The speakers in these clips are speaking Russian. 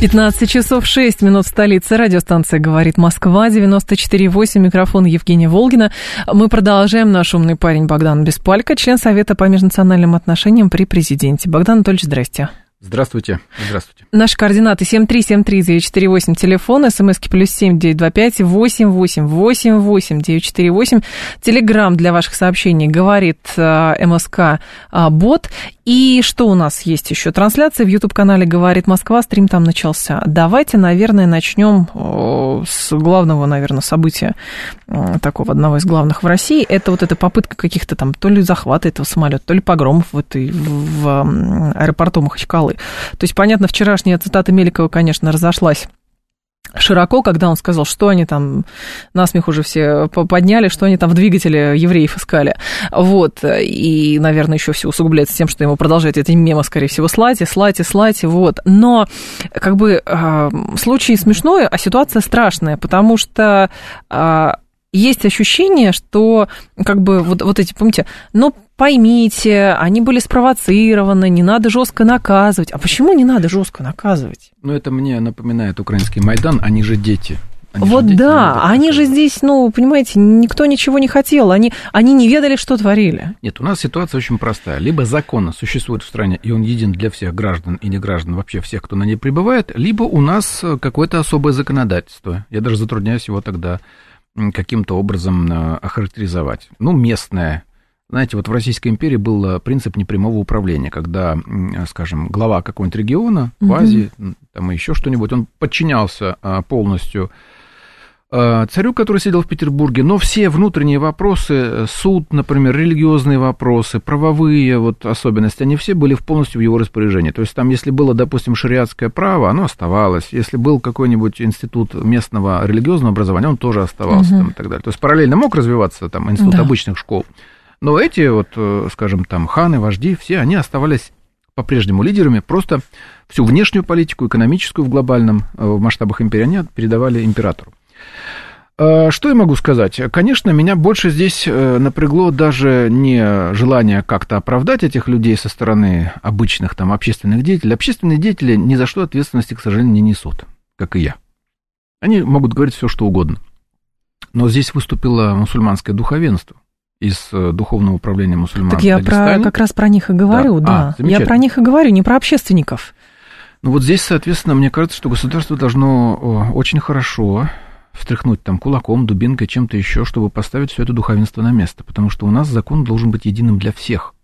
15 часов 6 минут в столице. Радиостанция «Говорит Москва», 94,8. Микрофон Евгения Волгина. Мы продолжаем. Наш умный парень Богдан Беспалько, член Совета по межнациональным отношениям при президенте. Богдан Анатольевич, здрасте. Здравствуйте. Здравствуйте. Наши координаты 7373948, телефон, смски плюс семь девять два пять восемь восемь восемь восемь девять четыре восемь. Телеграмм для ваших сообщений говорит э, МСК э, бот. И что у нас есть еще? Трансляция в YouTube-канале «Говорит Москва», стрим там начался. Давайте, наверное, начнем э, с главного, наверное, события, э, такого одного из главных в России. Это вот эта попытка каких-то там то ли захвата этого самолета, то ли погромов в, этой, в, аэропорту Махачкалы. То есть, понятно, вчерашняя цитата Меликова, конечно, разошлась широко, когда он сказал, что они там, насмех уже все подняли, что они там в двигателе евреев искали. Вот, и, наверное, еще все усугубляется тем, что ему продолжают эти мемы, скорее всего, слать и слать и слать, вот. Но, как бы, э, случай смешной, а ситуация страшная, потому что э, есть ощущение, что, как бы, вот, вот эти, помните, ну, поймите, они были спровоцированы, не надо жестко наказывать. А почему не надо жестко наказывать? Ну, это мне напоминает украинский Майдан, они же дети. Они вот же да, они же здесь, ну, понимаете, никто ничего не хотел, они, они не ведали, что творили. Нет, у нас ситуация очень простая. Либо закон существует в стране, и он един для всех граждан и не граждан, вообще всех, кто на ней пребывает, либо у нас какое-то особое законодательство. Я даже затрудняюсь его тогда каким-то образом э, охарактеризовать. Ну, местное, знаете, вот в Российской империи был э, принцип непрямого управления, когда, скажем, глава какого-нибудь региона, в Азии, там еще что-нибудь, он подчинялся э, полностью э, царю, который сидел в Петербурге, но все внутренние вопросы, суд, например, религиозные вопросы, правовые вот особенности, они все были полностью в его распоряжении. То есть там, если было, допустим, шариатское право, оно оставалось. Если был какой-нибудь институт местного религиозного образования, он тоже оставался угу. там, и так далее. То есть параллельно мог развиваться там институт да. обычных школ. Но эти вот, э, скажем, там, ханы, вожди, все они оставались по-прежнему лидерами, просто всю внешнюю политику, экономическую в глобальном, э, в масштабах империи они передавали императору. Э, что я могу сказать? Конечно, меня больше здесь напрягло даже не желание как-то оправдать этих людей со стороны обычных там общественных деятелей. Общественные деятели ни за что ответственности, к сожалению, не несут, как и я. Они могут говорить все, что угодно. Но здесь выступило мусульманское духовенство из э, Духовного управления мусульман Так я про, как раз про них и говорю, да. да. А, я про них и говорю, не про общественников. Ну вот здесь, соответственно, мне кажется, что государство должно очень хорошо встряхнуть там кулаком, дубинкой, чем-то еще, чтобы поставить все это духовенство на место. Потому что у нас закон должен быть единым для всех.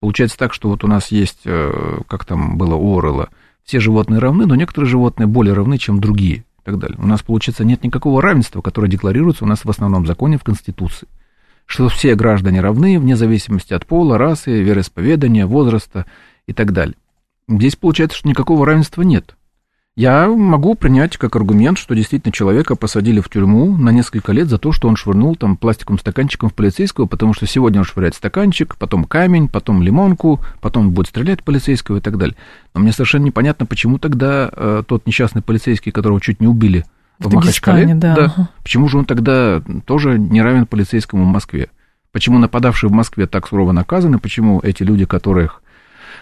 Получается так, что вот у нас есть, э, как там было у Орелла, все животные равны, но некоторые животные более равны, чем другие и так далее. У нас, получается, нет никакого равенства, которое декларируется у нас в основном законе в Конституции что все граждане равны вне зависимости от пола, расы, вероисповедания, возраста и так далее. Здесь получается, что никакого равенства нет. Я могу принять как аргумент, что действительно человека посадили в тюрьму на несколько лет за то, что он швырнул там пластиковым стаканчиком в полицейского, потому что сегодня он швыряет стаканчик, потом камень, потом лимонку, потом будет стрелять полицейского и так далее. Но мне совершенно непонятно, почему тогда э, тот несчастный полицейский, которого чуть не убили в, в Махачкале, да. да. Почему же он тогда тоже не равен полицейскому в Москве? Почему нападавшие в Москве так сурово наказаны? Почему эти люди, которых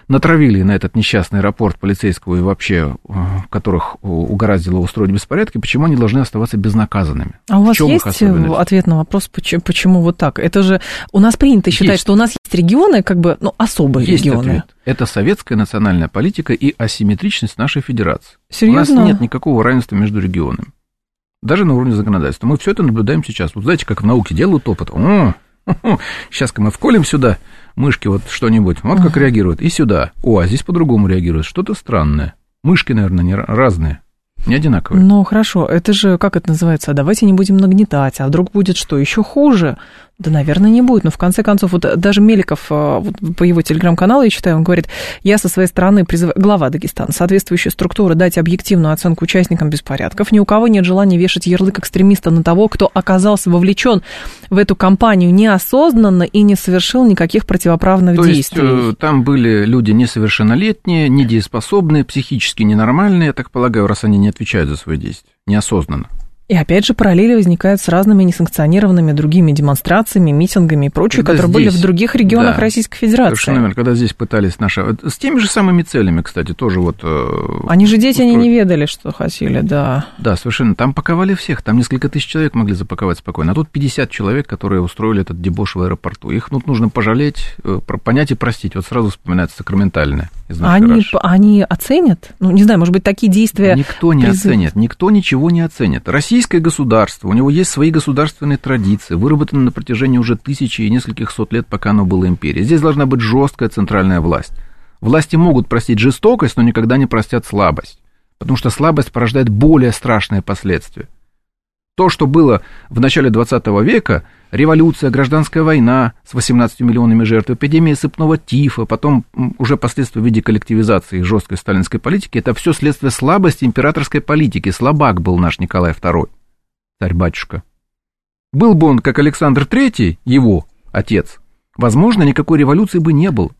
натравили на этот несчастный аэропорт полицейского и вообще, э, которых угораздило устроить беспорядки, почему они должны оставаться безнаказанными? А у вас есть ответ на вопрос, почему, почему вот так? Это же у нас принято считать, есть. что у нас есть регионы, как бы, ну, особые есть регионы. Ответ. Это советская национальная политика и асимметричность нашей федерации. Серьезно? У нас нет никакого равенства между регионами даже на уровне законодательства. Мы все это наблюдаем сейчас. Вот знаете, как в науке делают опыт. О, сейчас мы вколем сюда мышки вот что-нибудь, вот как реагируют, и сюда. О, а здесь по-другому реагирует, что-то странное. Мышки, наверное, не разные. Не одинаковые. Ну, хорошо, это же, как это называется, а давайте не будем нагнетать, а вдруг будет что, еще хуже? Да, наверное, не будет. Но в конце концов, вот даже Меликов а, вот по его телеграм-каналу, я читаю, он говорит, я со своей стороны призываю, глава Дагестана, соответствующие структуры дать объективную оценку участникам беспорядков. Ни у кого нет желания вешать ярлык экстремиста на того, кто оказался вовлечен в эту кампанию неосознанно и не совершил никаких противоправных То действий. есть э, там были люди несовершеннолетние, недееспособные, психически ненормальные, я так полагаю, раз они не отвечают за свои действия, неосознанно. И опять же параллели возникают с разными несанкционированными другими демонстрациями, митингами и прочее, Когда которые были здесь- в других регионах да, Российской Федерации. Совершенно верно. Когда здесь пытались наши... С теми же самыми целями, кстати, тоже вот... э, Они же дети, они устроить. не ведали, что хотели, да. Да, совершенно. Там паковали всех. Там несколько тысяч человек могли запаковать спокойно. А тут 50 человек, которые устроили этот дебош в аэропорту. Их ну, нужно пожалеть, э, понять и простить. Вот сразу вспоминается сакраментальное нашей Они, они оценят? Ну, не знаю, может быть, такие действия... Никто не призыв- оценит, никто ничего не оценит. Российское государство, у него есть свои государственные традиции, выработанные на протяжении уже тысячи и нескольких сот лет, пока оно было империей. Здесь должна быть жесткая центральная власть. Власти могут простить жестокость, но никогда не простят слабость. Потому что слабость порождает более страшные последствия. То, что было в начале 20 века, революция, гражданская война с 18 миллионами жертв, эпидемия сыпного тифа, потом уже последствия в виде коллективизации жесткой сталинской политики, это все следствие слабости императорской политики. Слабак был наш Николай II, царь-батюшка. Был бы он, как Александр III, его отец, возможно, никакой революции бы не было.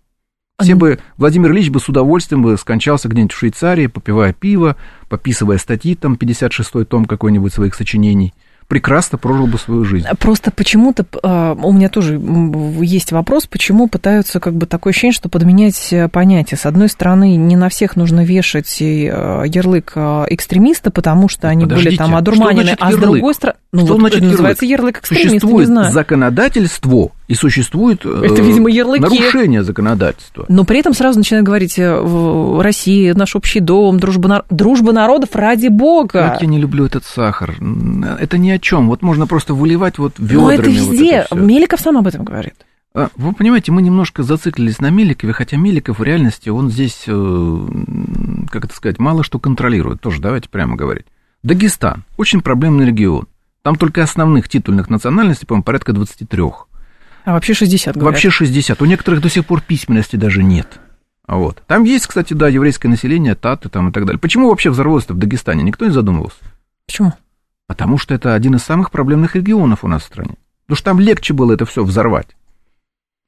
Все бы, Владимир Ильич бы с удовольствием бы скончался где-нибудь в Швейцарии, попивая пиво, пописывая статьи, там, 56-й том какой-нибудь своих сочинений. Прекрасно прожил бы свою жизнь. Просто почему-то э, у меня тоже есть вопрос, почему пытаются как бы такое ощущение, что подменять э, понятия. С одной стороны, не на всех нужно вешать э, ярлык э, экстремиста, потому что они были Подождите, там что одурманены, а с другой стороны, ну Что вот значит это ярлык? называется ярлык экстремиста, не Существует законодательство и существует э, Это, видимо, ярлыки. нарушение законодательства. Но при этом сразу начинают говорить э, в России, наш общий дом, дружба, нар- дружба народов ради бога. Как я не люблю этот сахар. Это ни о чем. Вот можно просто выливать вот ведрами. Но это вот везде. всё. Меликов сам об этом говорит. А, Вы понимаете, мы немножко зациклились на Меликове, хотя Меликов в реальности, он здесь, э, как это сказать, мало что контролирует. Тоже давайте прямо говорить. Дагестан. Очень проблемный регион. Там только основных титульных национальностей, по-моему, порядка 23. А вообще 60 говорят. Вообще 60. У некоторых до сих пор письменности даже нет. Вот. Там есть, кстати, да, еврейское население, таты там и так далее. Почему вообще взорвалось-то в Дагестане? Никто не задумывался. Почему? Потому что это один из самых проблемных регионов у нас в стране. Потому что там легче было это все взорвать.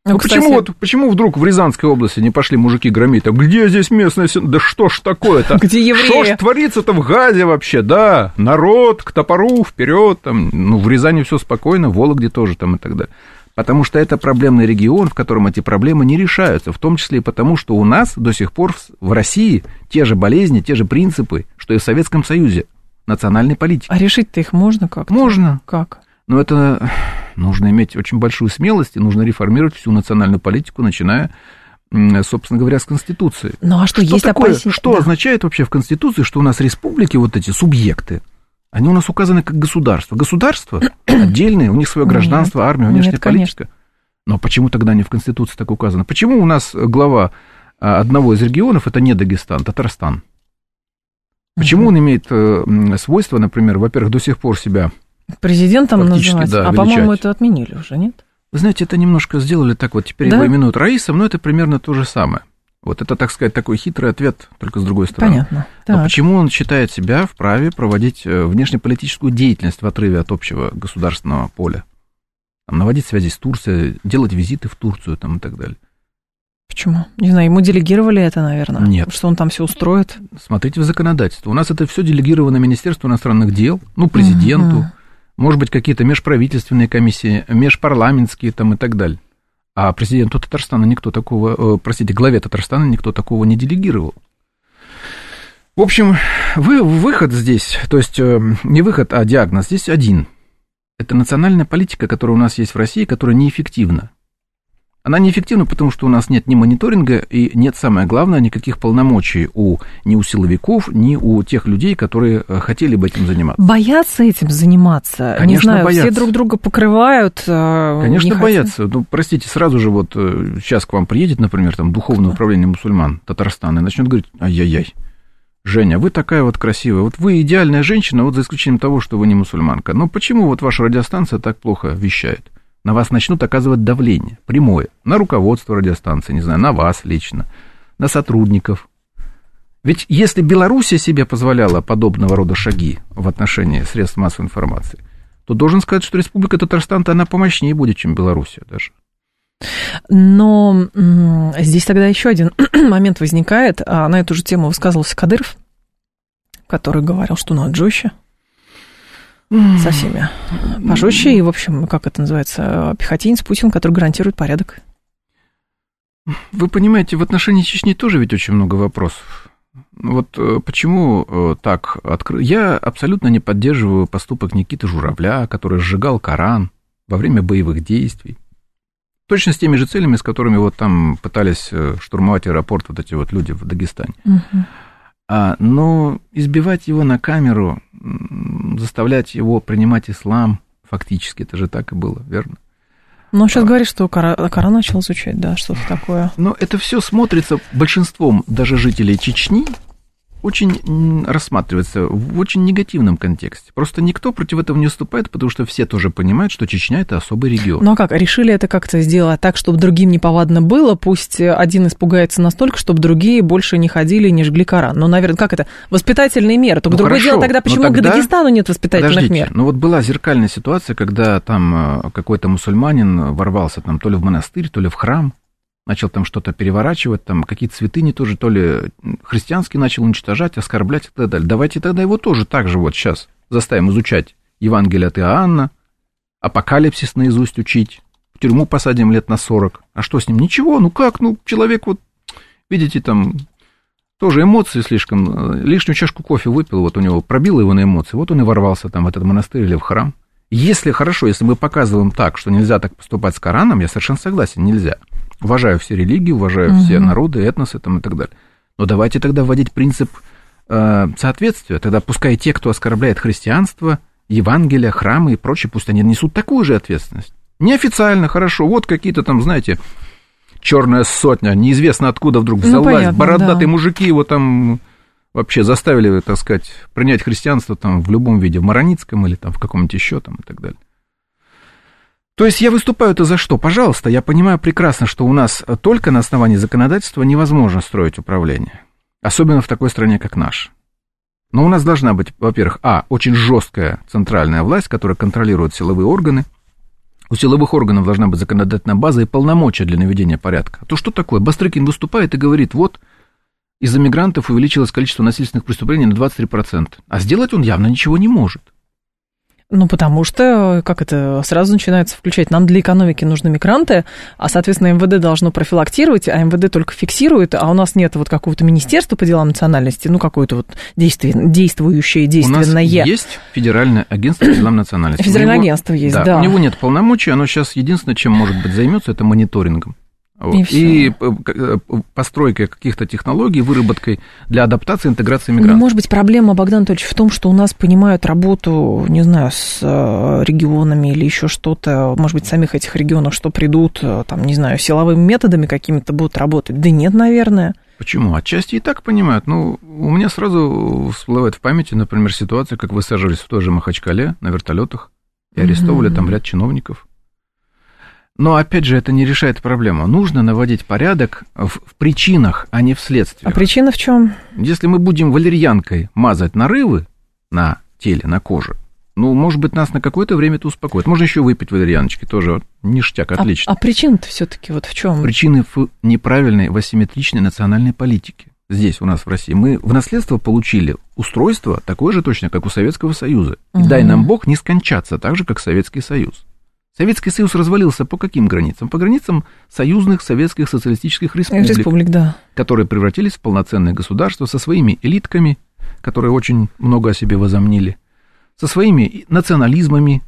Ну, Ну, кстати, почему, вот, почему вдруг в Рязанской области не пошли мужики громить? А где здесь население? Да что ж такое-то? Где евреи? Что ж творится-то в Газе вообще? Да, народ к топору, вперед, там, ну, в Рязани все спокойно, в Вологде тоже там и так далее. Потому что это проблемный регион, в котором эти проблемы не решаются, в том числе и потому, что у нас до сих пор в- России те же болезни, те же принципы, что и в Советском Союзе национальной политики. А решить-то их можно как-то? Можно, Как? но это нужно иметь очень большую смелость, и нужно реформировать всю национальную политику, начиная, собственно говоря, с Конституции. Ну, а что, есть такое, опасения? что Да. означает вообще в Конституции, что у нас республики, вот эти субъекты, они у нас указаны как государство. Государство отдельное, у них свое Нет. гражданство, армия, Нет, внешняя конечно. политика. Но почему тогда не в Конституции так указано? Почему у нас глава а, одного из регионов это не Дагестан, Татарстан? Почему он имеет э, свойство, например, во-первых, до сих пор себя Президентом называть? да, а, по-моему, это отменили уже, нет? Вы знаете, это немножко сделали так вот, теперь Да? его именуют Раисом, но это примерно то же самое. Вот это, так сказать, такой хитрый ответ, только с другой стороны. Понятно. Но Так. почему он считает себя вправе проводить э, внешнеполитическую деятельность в отрыве от общего государственного поля? Там, наводить связи с Турцией, делать визиты в Турцию там, и так далее. Почему? Не знаю, ему делегировали это, наверное? Нет. Что он там все устроит? Смотрите в законодательство. У нас это все делегировано Министерству иностранных дел, ну, президенту, Мгм. может быть, какие-то межправительственные комиссии, межпарламентские там и так далее. А президенту Татарстана никто такого, э, простите, главе Татарстана никто такого не делегировал. В общем, вы, выход здесь, то есть э, не выход, а диагноз здесь один. Это национальная политика, которая у нас есть в России, которая неэффективна. Она неэффективна, потому что у нас нет ни мониторинга и нет, самое главное, никаких полномочий у, ни у силовиков, ни у тех людей, которые э, хотели бы этим заниматься. Боятся этим заниматься? не Конечно, знаю, все боятся. друг друга покрывают. э, Конечно, не хотят. боятся. Ну, простите, сразу же вот э, сейчас к вам приедет, например, там Духовное управление мусульман Татарстана и начнет говорить, ай-яй-яй, Женя, вы такая вот красивая, вот вы идеальная женщина, вот за исключением того, что вы не мусульманка. Но почему вот ваша радиостанция так плохо вещает? На вас начнут оказывать давление, прямое, на руководство радиостанции, не знаю, на вас лично, на сотрудников. Ведь если Белоруссия себе позволяла подобного рода шаги в отношении средств массовой информации, то должен сказать, что Республика Татарстан-то она помощнее будет, чем Белоруссия даже. Но здесь тогда еще один момент возникает. А на эту же тему высказывался Кадыров, который говорил, что надо жестче со всеми пожестче. И, в общем, как это называется, пехотинец Путин, который гарантирует порядок. Вы понимаете, в отношении Чечни тоже ведь очень много вопросов. Вот э, почему э, так открыто? Я абсолютно не поддерживаю поступок Никиты Журавля, который сжигал Коран во время боевых действий. Точно с теми же целями, с которыми вот там пытались э, штурмовать аэропорт вот эти вот люди в Дагестане. Угу. А, но избивать его на камеру, заставлять его принимать ислам, фактически, это же так и было, верно? Ну, сейчас а, говорит, что Кора, Кора начал изучать, да, что-то такое. Но это все смотрится большинством даже жителей Чечни, очень рассматривается в очень негативном контексте. Просто никто против этого не уступает, потому что все тоже понимают, что Чечня это особый регион. Ну а как? Решили это как-то сделать так, чтобы другим неповадно было? Пусть один испугается настолько, чтобы другие больше не ходили и не жгли Коран. Ну, наверное, как это? Воспитательные меры. Только ну, другое хорошо, дело тогда, почему тогда... к Дагестану нет воспитательных Подождите, мер? Ну вот была зеркальная ситуация, когда там э, какой-то мусульманин ворвался там то ли в монастырь, то ли в храм, начал там что-то переворачивать, там какие-то святыни тоже, то ли христианские начал уничтожать, оскорблять и так далее. Давайте тогда его тоже так же вот сейчас заставим изучать Евангелие от Иоанна, апокалипсис наизусть учить, в тюрьму посадим лет на 40. А что с ним? Ничего, ну как, ну человек вот, видите, там тоже эмоции слишком, лишнюю чашку кофе выпил, вот у него пробило его на эмоции, вот он и ворвался там в этот монастырь или в храм. Если хорошо, если мы показываем так, что нельзя так поступать с Кораном, я совершенно согласен, нельзя. Уважаю все религии, уважаю угу. все народы, этносы там и так далее. Но давайте тогда вводить принцип э, соответствия. Тогда пускай те, кто оскорбляет христианство, Евангелие, храмы и прочее, пусть они несут такую же ответственность. Неофициально, хорошо, вот какие-то там, знаете, черная сотня, неизвестно откуда вдруг ну, взялась, ну, понятно, бородатые да. мужики его там вообще заставили, так сказать, принять христианство там в любом виде, в Мароницком или там в каком-нибудь еще там и так далее. То есть я выступаю это за что? Пожалуйста, я понимаю прекрасно, что у нас только на основании законодательства невозможно строить управление. Особенно в такой стране, как наша. Но у нас должна быть, во-первых, а, очень жесткая центральная власть, которая контролирует силовые органы. У силовых органов должна быть законодательная база и полномочия для наведения порядка. А то что такое? Бастрыкин выступает и говорит, вот, из-за мигрантов увеличилось количество насильственных преступлений на 23%. А сделать он явно ничего не может. Ну, потому что, как это, сразу начинается включать, нам для экономики нужны мигранты, а, соответственно, МВД должно профилактировать, а МВД только фиксирует, а у нас нет вот какого-то министерства по делам национальности, ну, какое-то вот действие, действующее, действенное. У нас есть Федеральное агентство по делам национальности. Федеральное него, агентство есть, да, да. У него нет полномочий, оно сейчас единственное, чем может быть займется, это мониторингом. Вот. И, и э, э, постройкой каких-то технологий, выработкой для адаптации, интеграции мигрантов. Может быть, проблема, Богдан Анатольевич, в том, что у нас понимают работу, не знаю, с э, регионами или еще что-то, может быть, самих этих регионов, что придут, там, не знаю, силовыми методами какими-то будут работать. Да нет, наверное. Почему? Отчасти и так понимают. Ну, у меня сразу всплывает в памяти, например, ситуация, как высаживались в той же Махачкале на вертолетах и арестовывали mm-hmm. там ряд чиновников но, опять же, это не решает проблему. Нужно наводить порядок в, в причинах, а не в следствиях. А причина в чем? Если мы будем валерьянкой мазать нарывы на теле, на коже, ну, может быть, нас на какое-то время это успокоит. Можно еще выпить валерьяночки, тоже ништяк, а, отлично. А, а причина-то все-таки вот в чем? Причины в неправильной, в асимметричной национальной политике. Здесь, у нас в России. Мы в наследство получили устройство такое же точно, как у Советского Союза. И угу. дай нам Бог не скончаться так же, как Советский Союз. Советский Союз развалился по каким границам? По границам союзных советских социалистических республик, республик да. которые превратились в полноценные государства со своими элитками, которые очень много о себе возомнили, со своими национализмами,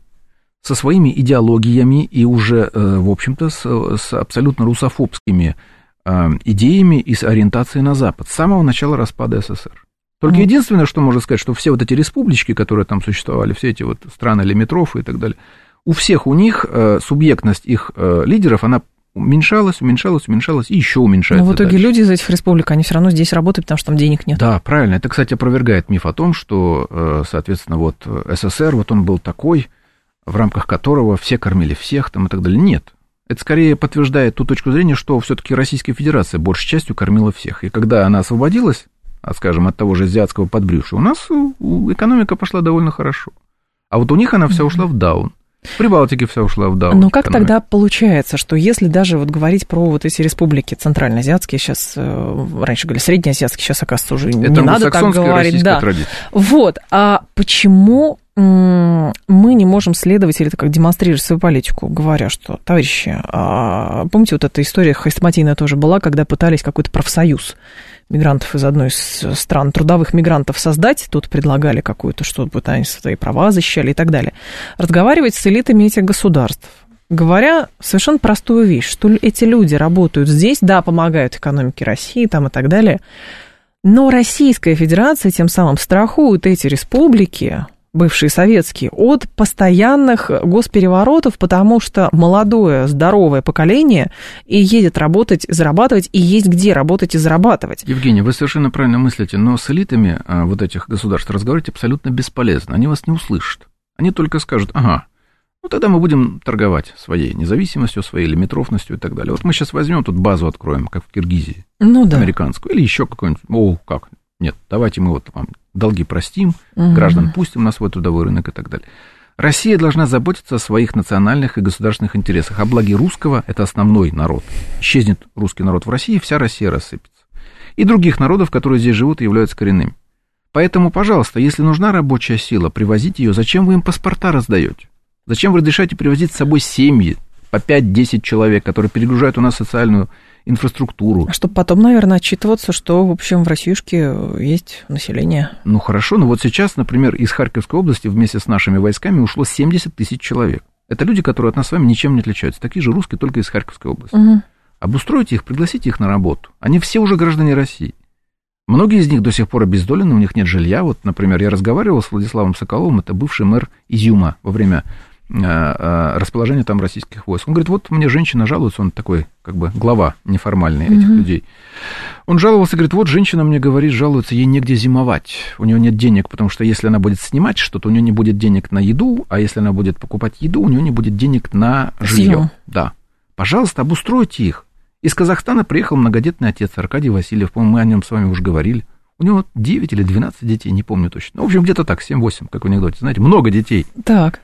со своими идеологиями и уже, э, в общем-то, с, с абсолютно русофобскими э, идеями и с ориентацией на Запад с самого начала распада СССР. Только единственное, что можно сказать, что все вот эти республички, которые там существовали, все эти вот страны лимитрофы и так далее, у всех у них э, субъектность их э, лидеров, она уменьшалась, уменьшалась, уменьшалась и еще уменьшается. Но в итоге дальше. люди из этих республик, они все равно здесь работают, потому что там денег нет. Да, правильно. Это, кстати, опровергает миф о том, что, э, соответственно, вот СССР, вот он был такой, в рамках которого все кормили всех там и так далее. Нет. Это скорее подтверждает ту точку зрения, что все-таки Российская Федерация большей частью кормила всех. И когда она освободилась, а, скажем, от того же азиатского подбрюшья, у нас экономика пошла довольно хорошо. А вот у них она вся ушла в даун. Прибалтике вся ушла в даун. Но как экономика. тогда получается, что если даже вот говорить про вот эти республики центральноазиатские, сейчас, э, раньше говорили среднеазиатские, сейчас, оказывается, уже Это не надо так говорить. Да. Традиция. Вот, а почему мы не можем следовать или как демонстрировать свою политику, говоря, что, товарищи, а, помните, вот эта история хрестоматийная тоже была, когда пытались какой-то профсоюз мигрантов из одной из стран, трудовых мигрантов создать, тут предлагали какую-то, что то они свои права защищали и так далее, разговаривать с элитами этих государств, говоря совершенно простую вещь, что эти люди работают здесь, да, помогают экономике России там и так далее, но Российская Федерация тем самым страхует эти республики бывшие советские, от постоянных госпереворотов, потому что молодое, здоровое поколение и едет работать, зарабатывать, и есть где работать и зарабатывать. Евгений, вы совершенно правильно мыслите, но с элитами а, вот этих государств разговаривать абсолютно бесполезно. Они вас не услышат. Они только скажут, ага, ну тогда мы будем торговать своей независимостью, своей лимитровностью и так далее. Вот мы сейчас возьмем тут базу откроем, как в Киргизии, ну, да. американскую, или еще какую-нибудь, о, как, нет, давайте мы вот вам долги простим, угу. граждан пустим на свой трудовой рынок и так далее. Россия должна заботиться о своих национальных и государственных интересах. О благе русского – это основной народ. Исчезнет русский народ в России, вся Россия рассыпется. И других народов, которые здесь живут и являются коренными. Поэтому, пожалуйста, если нужна рабочая сила, привозите ее. Зачем вы им паспорта раздаете? Зачем вы разрешаете привозить с собой семьи по 5-10 человек, которые перегружают у нас социальную инфраструктуру. А чтобы потом, наверное, отчитываться, что, в общем, в Россиюшке есть население. Ну хорошо, но вот сейчас, например, из Харьковской области вместе с нашими войсками ушло 70 тысяч человек. Это люди, которые от нас с вами ничем не отличаются. Такие же русские, только из Харьковской области. Угу. Обустройте их, пригласите их на работу. Они все уже граждане России. Многие из них до сих пор обездолены, у них нет жилья. Вот, например, я разговаривал с Владиславом Соколовым, это бывший мэр Изюма во время Э, э, расположение там российских войск. Он говорит, вот мне женщина жалуется, он такой, как бы, глава неформальный этих mm-hmm. людей. Он жаловался, говорит, вот женщина мне говорит, жалуется, ей негде зимовать, у нее нет денег, потому что если она будет снимать что-то, у нее не будет денег на еду, а если она будет покупать еду, у нее не будет денег на жилье. Да. Пожалуйста, обустройте их. Из Казахстана приехал многодетный отец Аркадий Васильев, по-моему, мы о нем с вами уже говорили. У него 9 или 12 детей, не помню точно. Ну, в общем, где-то так, 7-8, как в анекдоте. Знаете, много детей. Так.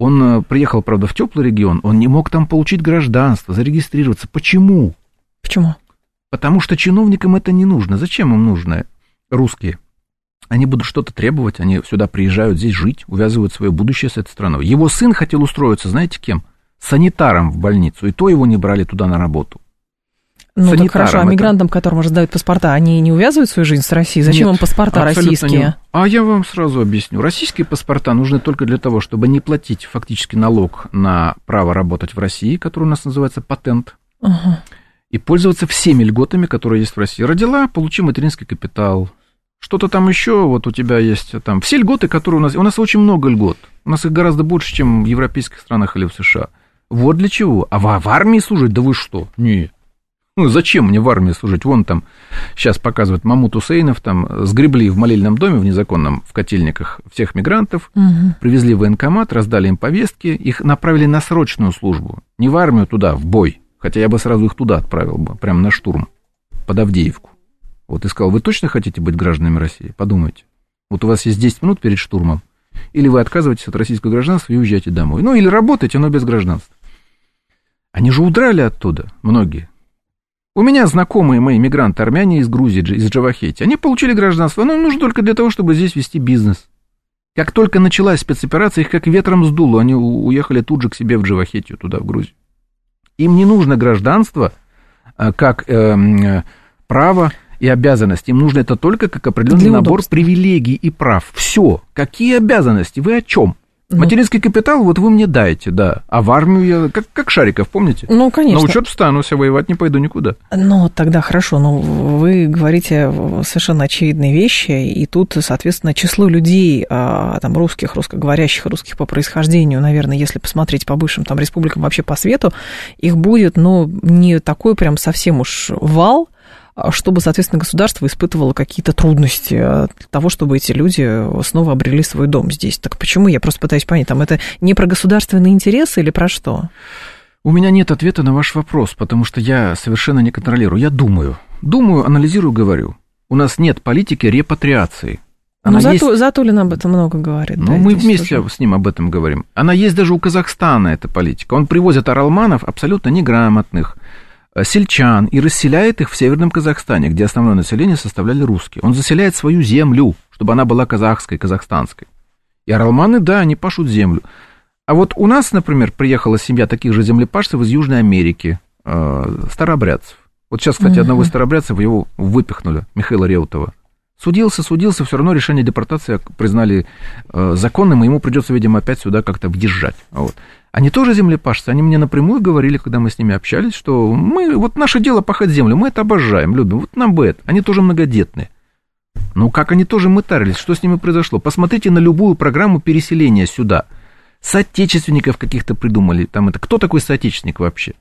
Он э, приехал, правда, в теплый регион, он не мог там получить гражданство, зарегистрироваться. Почему? Почему? Потому что чиновникам это не нужно. Зачем им нужно русские? Они будут что-то требовать, они сюда приезжают здесь жить, увязывают свое будущее с этой страной. Его сын хотел устроиться, знаете кем? Санитаром в больницу, и то его не брали туда на работу. Ну, так хорошо, а мигрантам, это... которым раздают паспорта, они не увязывают свою жизнь с Россией? Зачем Нет, им паспорта российские? Не. А я вам сразу объясню. Российские паспорта нужны только для того, чтобы не платить фактически налог на право работать в России, который у нас называется патент, угу. и пользоваться всеми льготами, которые есть в России. Родила, получи материнский капитал, что-то там еще, вот у тебя есть там все льготы, которые у нас... У нас очень много льгот. У нас их гораздо больше, чем в европейских странах или в США. Вот для чего. А в, в армии служить? Да вы что? Нет. Ну, зачем мне в армии служить? Вон там сейчас показывают Мамут Усейнов, там сгребли в молельном доме в незаконном, в котельниках всех мигрантов, угу. привезли в военкомат, раздали им повестки, их направили на срочную службу. Не в армию туда, в бой. Хотя я бы сразу их туда отправил бы, прямо на штурм, под Авдеевку. Вот и сказал, вы точно хотите быть гражданами России? Подумайте. Вот у вас есть 10 минут перед штурмом. Или вы отказываетесь от российского гражданства и уезжаете домой. Ну, или работаете, но без гражданства. Они же удрали оттуда, многие. У меня знакомые мои мигранты, армяне из Грузии, из Джавахети. Они получили гражданство, но нужно только для того, чтобы здесь вести бизнес. Как только началась спецоперация, их как ветром сдуло. Они уехали тут же к себе в Джавахетию, туда, в Грузию. Им не нужно гражданство а, как э, э, право и обязанности. Им нужно это только как определенный набор привилегий и прав. Все. Какие обязанности? Вы о чем? Ну, Материнский капитал вот вы мне даете, да. А в армию я, как, как Шариков, помните? Ну, конечно. На учет встану, а воевать не пойду никуда. Ну, тогда хорошо, но вы говорите совершенно очевидные вещи, и тут, соответственно, число людей, а, там, русских, русскоговорящих, русских по происхождению, наверное, если посмотреть по бывшим там республикам вообще по свету, их будет, ну, не такой прям совсем уж вал, чтобы, соответственно, государство испытывало какие-то трудности для того, чтобы эти люди снова обрели свой дом здесь. Так почему? Я просто пытаюсь понять, там это не про государственные интересы или про что? У меня нет ответа на ваш вопрос, потому что я совершенно не контролирую. Я думаю. Думаю, анализирую, говорю. У нас нет политики репатриации. Она ну, есть... Затулин об этом много говорит. Ну, да, мы вместе тоже. с ним об этом говорим. Она есть даже у Казахстана, эта политика. Он привозит оралманов абсолютно неграмотных, сельчан, и расселяет их в Северном Казахстане, где основное население составляли русские. Он заселяет свою землю, чтобы она была казахской, казахстанской. И оралманы, да, они пашут землю. А вот у нас, например, приехала семья таких же землепашцев из Южной Америки, э, старообрядцев. Вот сейчас, кстати, одного из старообрядцев его выпихнули, Михаила Реутова. Судился, судился, все равно решение депортации признали э, законным, и ему придется, видимо, опять сюда как-то въезжать. Вот. Они тоже землепашцы, они мне напрямую говорили, когда мы с ними общались, что мы, вот наше дело пахать землю, мы это обожаем, любим, вот нам бы это. Они тоже многодетные. Ну, как они тоже мытарились, что с ними произошло? Посмотрите на любую программу переселения сюда. Соотечественников каких-то придумали. Там это кто такой соотечественник вообще?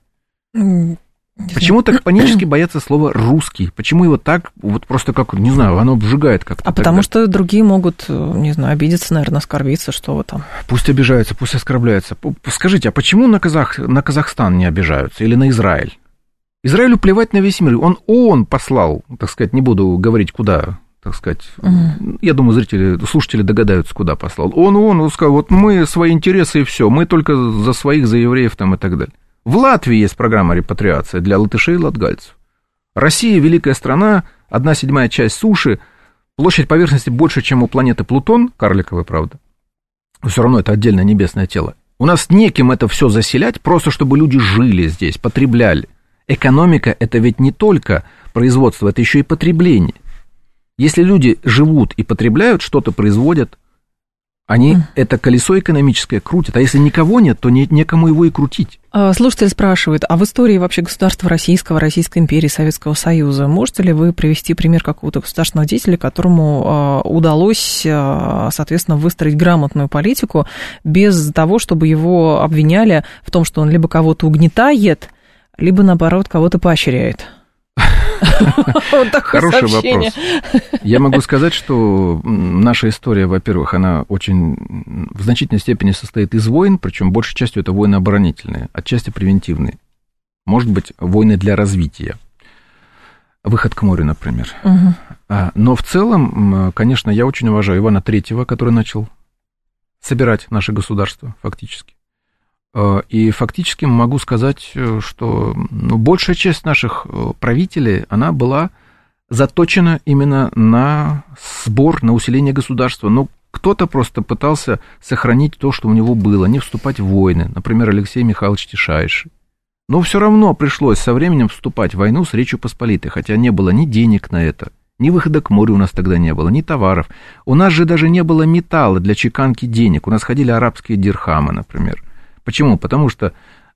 Почему так панически боятся слова русский? Почему его так, вот просто как, не знаю, оно обжигает как-то? А потому что другие могут, э, не знаю, обидеться, наверное, оскорбиться, что вы там. Пусть обижаются, пусть оскорбляются. Скажите, а почему на, Казах, на Казахстан не обижаются или на Израиль? Израилю плевать на весь мир. Он ООН послал, так сказать, не буду говорить, куда, так сказать. Угу. Я думаю, зрители, слушатели догадаются, куда послал. Он, он, он сказал, вот мы свои интересы и все, мы только за своих, за евреев там и так далее. В Латвии есть программа репатриации для латышей и латгальцев. Россия – великая страна, одна седьмая часть суши, площадь поверхности больше, чем у планеты Плутон, карликовая, правда. Но все равно это отдельное небесное тело. У нас неким это все заселять, просто чтобы люди жили здесь, потребляли. Экономика – это ведь не только производство, это еще и потребление. Если люди живут и потребляют, что-то производят, они mm. это колесо экономическое крутят, а если никого нет, то нет некому его и крутить. А, слушатель спрашивает, а в истории вообще государства российского, Российской империи, Советского Союза можете ли вы привести пример какого-то государственного деятеля, которому а, удалось, а, соответственно, выстроить грамотную политику без того, чтобы его обвиняли в том, что он либо кого-то угнетает, либо, наоборот, кого-то поощряет? Хороший вопрос. Я могу сказать, что наша история, во-первых, она очень в значительной степени состоит из войн, причем большей частью это войны оборонительные, отчасти превентивные. Может быть, войны для развития. Выход к морю, например. А, но в целом, конечно, я очень уважаю Ивана Третьего, который начал собирать наше государство фактически. Э, и фактически могу сказать, э, что ну, большая часть наших э, правителей, она была заточена именно на сбор, на усиление государства. Но кто-то просто пытался сохранить то, что у него было, не вступать в войны. Например, Алексей Михайлович Тишайший. Но все равно пришлось со временем вступать в войну с Речью Посполитой, хотя не было ни денег на это, ни выхода к морю у нас тогда не было, ни товаров. У нас же даже не было металла для чеканки денег. У нас ходили арабские дирхамы, например. Почему? Потому что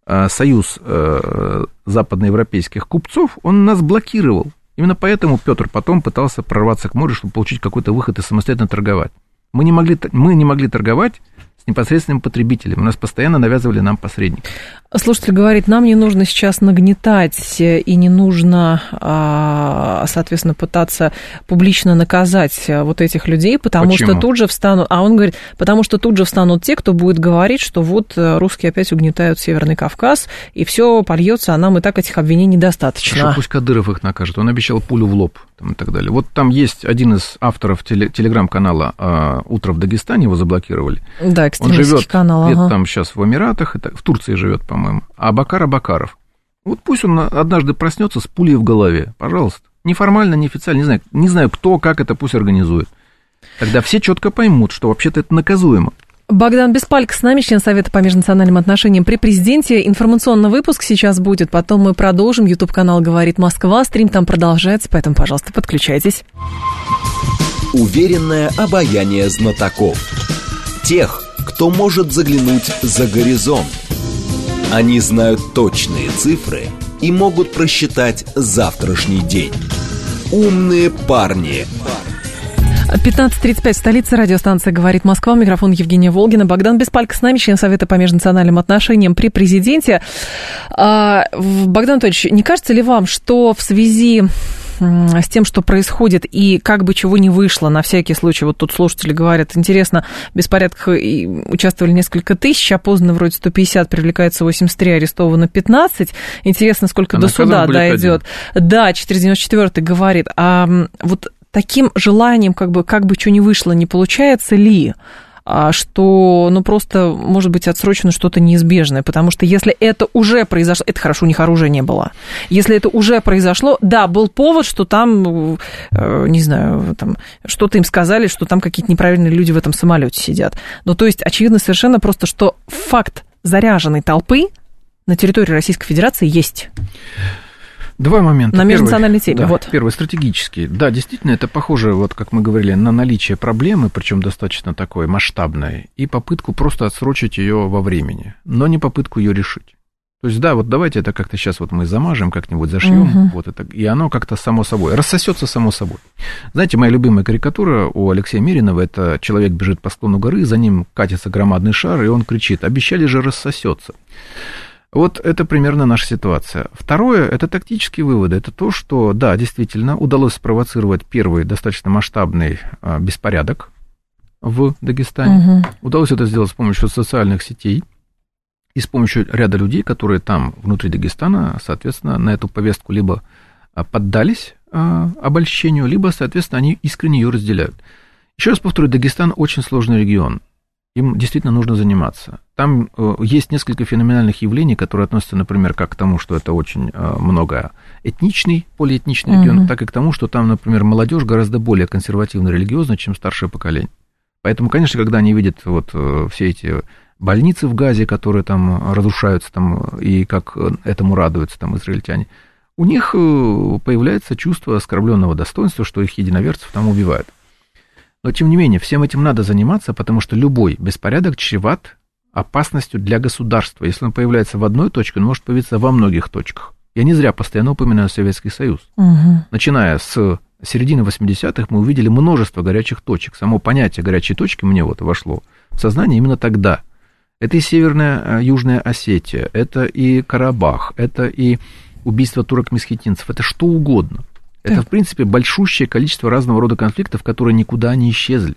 э, союз э, западноевропейских купцов, он нас блокировал. Именно поэтому Петр потом пытался прорваться к морю, чтобы получить какой-то выход и самостоятельно торговать. Мы не могли, мы не могли торговать с непосредственным потребителем. У нас постоянно навязывали нам посредников. Слушатель говорит, нам не нужно сейчас нагнетать и не нужно, а, соответственно, пытаться публично наказать вот этих людей, потому Почему? что тут же встанут, а он говорит, потому что тут же встанут те, кто будет говорить, что вот русские опять угнетают Северный Кавказ, и все польется, а нам и так этих обвинений достаточно. Что пусть Кадыров их накажет, он обещал пулю в лоб там, и так далее. Вот там есть один из авторов телеграм-канала а, «Утро в Дагестане», его заблокировали. Да, Он живет канал, ага. там сейчас в Эмиратах, в Турции живет, по-моему. А Бакар Абакаров. Вот пусть он однажды проснется с пулей в голове, пожалуйста. Неформально, неофициально, не знаю, не знаю кто, как это пусть организует. Тогда все четко поймут, что вообще-то это наказуемо. Богдан Беспалько с нами, член Совета по межнациональным отношениям при президенте. Информационный выпуск сейчас будет, потом мы продолжим. Ютуб-канал «Говорит Москва», стрим там продолжается, поэтому, пожалуйста, подключайтесь. Уверенное обаяние знатоков. Тех, кто может заглянуть за горизонт. Они знают точные цифры и могут просчитать завтрашний день. Умные парни. 15.35 в столице радиостанция «Говорит Москва». Микрофон Евгения Волгина. Богдан Беспалько с нами, член Совета по межнациональным отношениям при президенте. А, Богдан Анатольевич, не кажется ли вам, что в связи с тем, что происходит, и как бы чего не вышло, на всякий случай, вот тут слушатели говорят, интересно, в беспорядках участвовали несколько тысяч, опознано вроде 150, привлекается 83, арестовано 15. Интересно, сколько а до суда дойдет. Да, 494 говорит, а вот таким желанием, как бы, как бы что ни вышло, не получается ли? А, что, ну, просто, может быть, отсрочено что-то неизбежное, потому что если это уже произошло, это хорошо, у них оружия не было. Если это уже произошло, да, был повод, что там, э, не знаю, там, что-то им сказали, что там какие-то неправильные люди в этом самолете сидят. Ну, то есть, очевидно совершенно просто, что факт заряженной толпы на территории Российской Федерации есть. Два момента. На межнациональной теме, да, вот. Первый, стратегический. Да, действительно, это похоже, вот как мы говорили, на наличие проблемы, причем достаточно такой масштабной, и попытку просто отсрочить ее во времени, но не попытку ее решить. То есть, да, вот давайте это как-то сейчас вот мы замажем, как-нибудь зашьем, угу. вот это, и оно как-то само собой, рассосется само собой. Знаете, моя любимая карикатура у Алексея Миринова, это человек бежит по склону горы, за ним катится громадный шар, и он кричит, обещали же рассосется. Вот это примерно наша ситуация. Второе, это тактические выводы. Это то, что, да, действительно, удалось спровоцировать первый достаточно масштабный а, беспорядок в Дагестане. Угу. Удалось это сделать с помощью социальных сетей и с помощью ряда людей, которые там, внутри Дагестана, соответственно, на эту повестку либо а, поддались а, обольщению, либо, соответственно, они искренне ее разделяют. Еще раз повторю, Дагестан очень сложный регион им действительно нужно заниматься. Там э, есть несколько феноменальных явлений, которые относятся, например, как к тому, что это очень э, много этничный, полиэтничный регион, угу. так и к тому, что там, например, молодежь гораздо более консервативно религиозна, чем старшее поколение. Поэтому, конечно, когда они видят вот э, все эти больницы в Газе, которые там разрушаются, там, и как этому радуются там израильтяне, у них появляется чувство оскорбленного достоинства, что их единоверцев там убивают. Но, тем не менее, всем этим надо заниматься, потому что любой беспорядок чреват опасностью для государства. Если он появляется в одной точке, он может появиться во многих точках. Я не зря постоянно упоминаю Советский Союз. Угу. Начиная с середины 80-х мы увидели множество горячих точек. Само понятие горячей точки мне вот вошло в сознание именно тогда. Это и Северная э, Южная Осетия, это и Карабах, это и убийство турок-месхетинцев, это что угодно. Это, в принципе, большущее количество разного рода конфликтов, которые никуда не исчезли.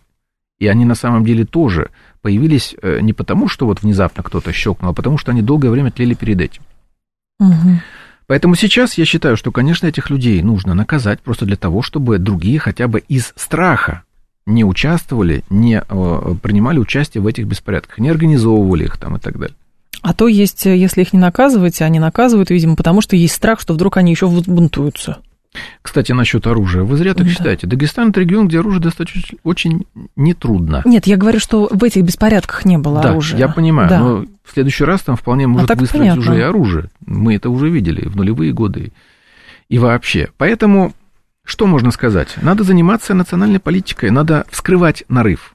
И они на самом деле тоже появились э, не потому, что вот внезапно кто-то щелкнул, а потому что они долгое время тлели перед этим. Угу. Поэтому сейчас я считаю, что, конечно, этих людей нужно наказать просто для того, чтобы другие хотя бы из страха не участвовали, не э, принимали участие в этих беспорядках, не организовывали их там и так далее. А то есть, если их не наказывать, они наказывают, видимо, потому что есть страх, что вдруг они еще взбунтуются. Кстати, насчет оружия. Вы зря так да. считаете. Дагестан – это регион, где оружие достаточно очень нетрудно. Нет, я говорю, что в этих беспорядках не было да, оружия. я понимаю, да. но в следующий раз там вполне может а выстрелить понятно. уже и оружие. Мы это уже видели в нулевые годы и вообще. Поэтому что можно сказать? Надо заниматься национальной политикой, надо вскрывать нарыв.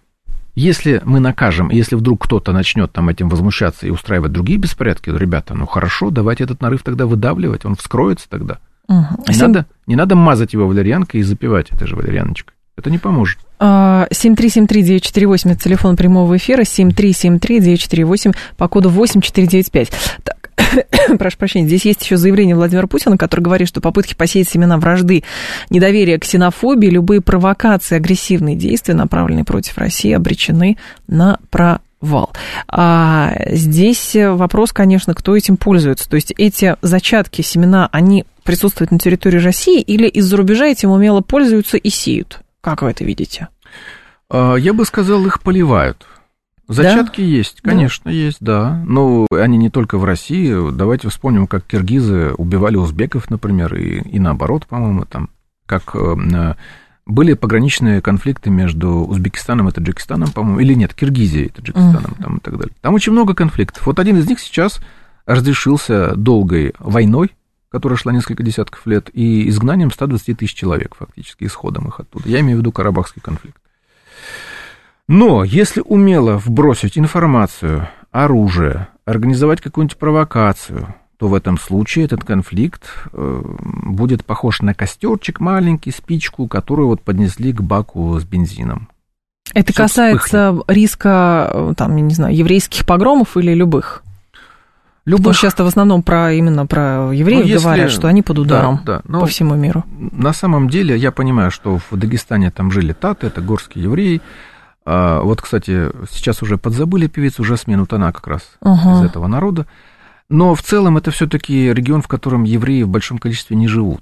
Если мы накажем, если вдруг кто-то начнет там этим возмущаться и устраивать другие беспорядки, ребята, ну хорошо, давайте этот нарыв тогда выдавливать, он вскроется тогда. Угу. Не, 7... надо, не надо мазать его валерьянкой и запивать это же валерьяночкой. Это не поможет. 7373948, а, это телефон прямого эфира, 7373948 по коду 8495. Так, прошу прощения, здесь есть еще заявление Владимира Путина, который говорит, что попытки посеять семена вражды, недоверия, ксенофобии, любые провокации, агрессивные действия, направленные против России, обречены на провал вал. А здесь вопрос, конечно, кто этим пользуется. То есть эти зачатки, семена, они присутствуют на территории России или из-за рубежа этим умело пользуются и сеют? Как вы это видите? А, я бы сказал, их поливают. Зачатки да? есть, конечно, да. есть, да. Но они не только в России. Давайте вспомним, как киргизы убивали узбеков, например, и, и наоборот, по-моему, там, как э, были пограничные конфликты между Узбекистаном и Таджикистаном, по-моему, или нет, Киргизией и Таджикистаном uh-huh. там, и так далее. Там очень много конфликтов. Вот один из них сейчас разрешился долгой войной, которая шла несколько десятков лет, и изгнанием 120 тысяч человек, фактически, исходом их оттуда. Я имею в виду Карабахский конфликт. Но если умело вбросить информацию, оружие, организовать какую-нибудь провокацию, то в этом случае этот конфликт э, будет похож на костерчик маленький, спичку, которую вот поднесли к баку с бензином. Это Все касается вспыхнет. риска, э, там, я не знаю, еврейских погромов или любых? Любых... часто в основном про именно про евреев ну, если... говорят, что они под ударом да, да. по всему миру. На самом деле, я понимаю, что в Дагестане там жили таты, это горские евреи. А, вот, кстати, сейчас уже подзабыли певицу Жасмину Тана как раз uh из этого народа. Но в целом это все-таки регион, в котором евреи в большом количестве не живут.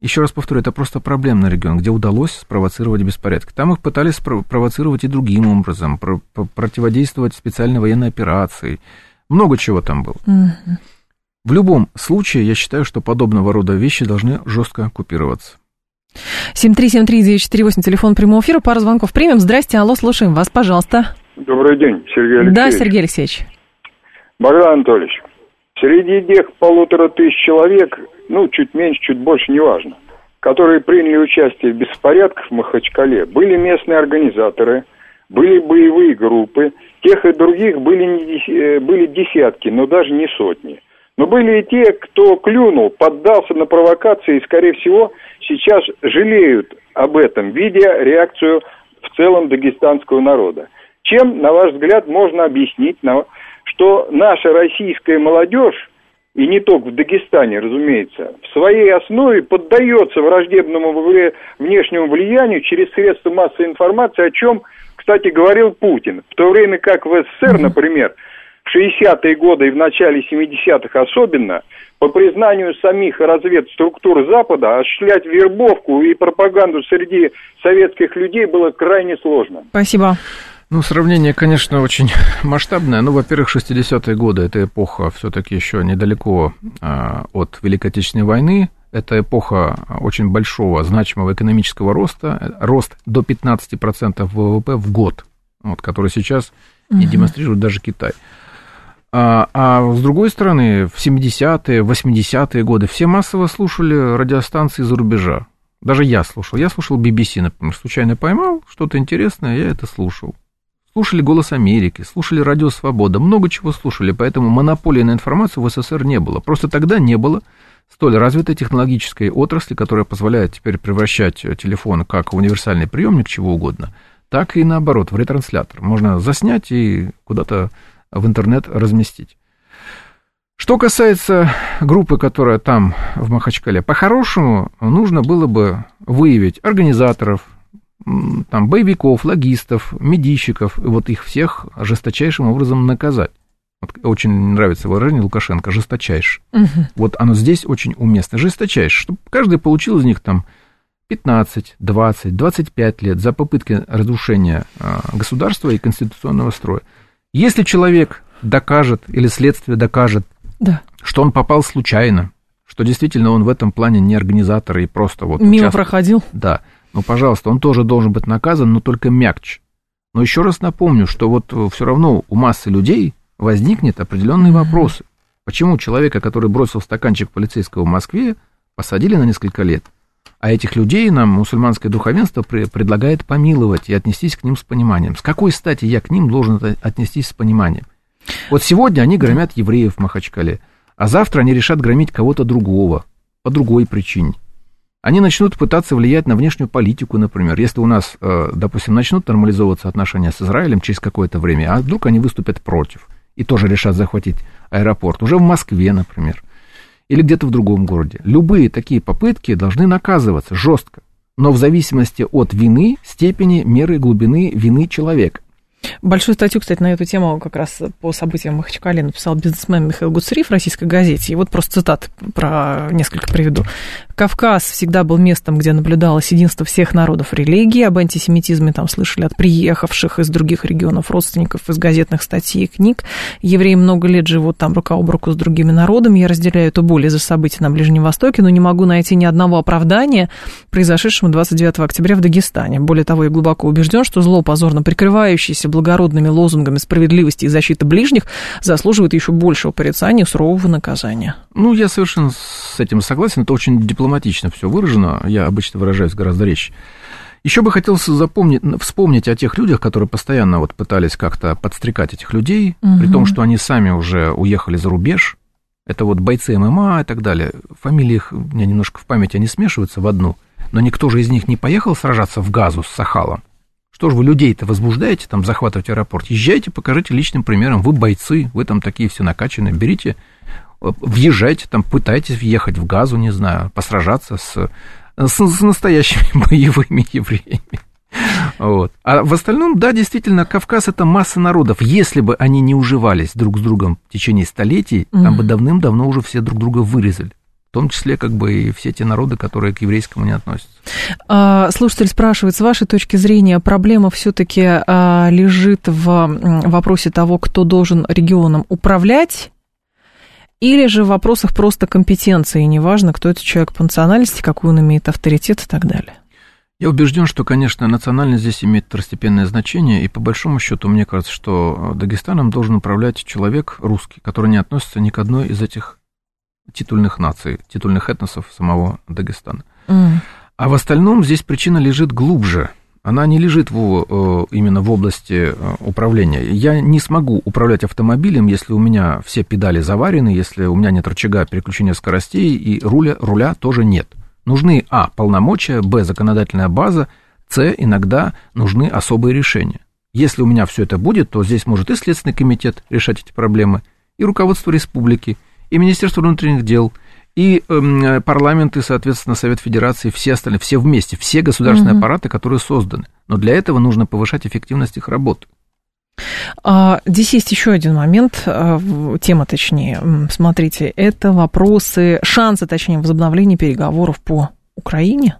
Еще раз повторю, это просто проблемный регион, где удалось спровоцировать беспорядки. Там их пытались провоцировать и другим образом, противодействовать специальной военной операции. Много чего там было. Угу. В любом случае, я считаю, что подобного рода вещи должны жестко купироваться. 7373948, телефон прямого эфира, пару звонков примем. Здрасте, алло, слушаем вас, пожалуйста. Добрый день, Сергей Алексеевич. Да, Сергей Алексеевич. Богдан Анатольевич, среди тех полутора тысяч человек, ну, чуть меньше, чуть больше, неважно, которые приняли участие в беспорядках в Махачкале, были местные организаторы, были боевые группы, тех и других были, э, были десятки, но даже не сотни. Но были и те, кто клюнул, поддался на провокации и, скорее всего, сейчас жалеют об этом, видя реакцию в целом дагестанского народа. Чем, на ваш взгляд, можно объяснить, что наша российская молодежь, и не только в Дагестане, разумеется, в своей основе поддается враждебному внешнему влиянию через средства массовой информации, о чем, кстати, говорил Путин. В то время как в СССР, например, в 60-е годы и в начале 70-х особенно, по признанию самих разведструктур Запада, осуществлять вербовку и пропаганду среди советских людей было крайне сложно. Спасибо. Ну, сравнение, конечно, очень масштабное. Ну, во-первых, 60-е годы – это эпоха все-таки еще недалеко а, от Великой Отечественной войны. Это эпоха очень большого, значимого экономического роста. Рост до 15% ВВП в год, вот, который сейчас угу. не демонстрирует даже Китай. А, а с другой стороны, в 70-е, 80-е годы все массово слушали радиостанции за рубежа. Даже я слушал. Я слушал BBC, например, случайно поймал что-то интересное, я это слушал. Слушали «Голос Америки», слушали «Радио Свобода», много чего слушали, поэтому монополии на информацию в СССР не было. Просто тогда не было столь развитой технологической отрасли, которая позволяет теперь превращать телефон как в универсальный приемник чего угодно, так и наоборот, в ретранслятор. Можно заснять и куда-то в интернет разместить. Что касается группы, которая там, в Махачкале, по-хорошему нужно было бы выявить организаторов, там, боевиков, логистов, медийщиков, и вот их всех жесточайшим образом наказать. Вот очень нравится выражение Лукашенко «жесточайше». Угу. Вот оно здесь очень уместно. Жесточайше, чтобы каждый получил из них там 15, 20, 25 лет за попытки разрушения а, государства и конституционного строя. Если человек докажет, или следствие докажет, да. что он попал случайно, что действительно он в этом плане не организатор и просто вот... Мимо участвует, проходил? Да. Ну, пожалуйста, он тоже должен быть наказан, но только мягче. Но еще раз напомню, что вот все равно у массы людей возникнет определенные mm-hmm. вопросы. Почему человека, который бросил стаканчик полицейского в Москве, посадили на несколько лет, а этих людей нам мусульманское духовенство предлагает помиловать и отнестись к ним с пониманием. С какой стати я к ним должен отнестись с пониманием? Вот сегодня они громят евреев в Махачкале, а завтра они решат громить кого-то другого, по другой причине. Они начнут пытаться влиять на внешнюю политику, например. Если у нас, э, допустим, начнут нормализовываться отношения с Израилем через какое-то время, а вдруг они выступят против и тоже решат захватить аэропорт, уже в Москве, например – или где-то в другом городе. Любые такие попытки должны наказываться жестко, но в зависимости от вины, степени, меры, глубины вины человека. Большую статью, кстати, на эту тему как раз по событиям в Махачкале написал бизнесмен Михаил Гуцериф в российской газете. И вот просто цитат про несколько приведу. «Кавказ всегда был местом, где наблюдалось единство всех народов религии. Об антисемитизме там слышали от приехавших из других регионов родственников из газетных статей и книг. Евреи много лет живут там рука об руку с другими народами. Я разделяю эту боль из-за событий на Ближнем Востоке, но не могу найти ни одного оправдания произошедшему 29 октября в Дагестане. Более того, я глубоко убежден, что зло, позорно прикрывающееся благородными лозунгами справедливости и защиты ближних заслуживает еще большего порицания и сурового наказания. Ну, я совершенно с этим согласен. Это очень дипломатично все выражено. Я обычно выражаюсь гораздо резче. Еще бы хотелось запомнить, вспомнить о тех людях, которые постоянно вот пытались как-то подстрекать этих людей, угу. при том, что они сами уже уехали за рубеж. Это вот бойцы ММА и так далее. Фамилии их у меня немножко в памяти, они смешиваются в одну. Но никто же из них не поехал сражаться в Газу с Сахалом. Что же вы людей-то возбуждаете, там, захватывать аэропорт? Езжайте, покажите личным примером. Вы бойцы, вы там такие все накачанные. Берите въезжайте, там, пытайтесь въехать в газу, не знаю, посражаться с, с, с настоящими боевыми евреями. Вот. А в остальном, да, действительно, Кавказ это масса народов. Если бы они не уживались друг с другом в течение столетий, там бы давным-давно уже все друг друга вырезали. В том числе, как бы, и все те народы, которые к еврейскому не относятся. А, слушатель спрашивает, с вашей точки зрения, проблема все-таки а, лежит в вопросе того, кто должен регионом управлять, или же в вопросах просто компетенции, неважно, кто это человек по национальности, какой он имеет авторитет и так далее? Я убежден, что, конечно, национальность здесь имеет второстепенное значение, и по большому счету, мне кажется, что Дагестаном должен управлять человек русский, который не относится ни к одной из этих титульных наций, титульных этносов самого Дагестана. Mm. А в остальном здесь причина лежит глубже. Она не лежит в, э, именно в области э, управления. Я не смогу управлять автомобилем, если у меня все педали заварены, если у меня нет рычага переключения скоростей, и руля, руля тоже нет. Нужны, а, полномочия, б, законодательная база, с, иногда нужны особые решения. Если у меня все это будет, то здесь может и Следственный комитет решать эти проблемы, и руководство республики, и Министерство внутренних дел, и э, парламент, и, соответственно, Совет Федерации, все остальные, все вместе, все государственные mm-hmm. аппараты, которые созданы. Но для этого нужно повышать эффективность их работы. А, здесь есть еще один момент, а, тема точнее, смотрите, это вопросы, шансы, точнее, возобновления переговоров по Украине,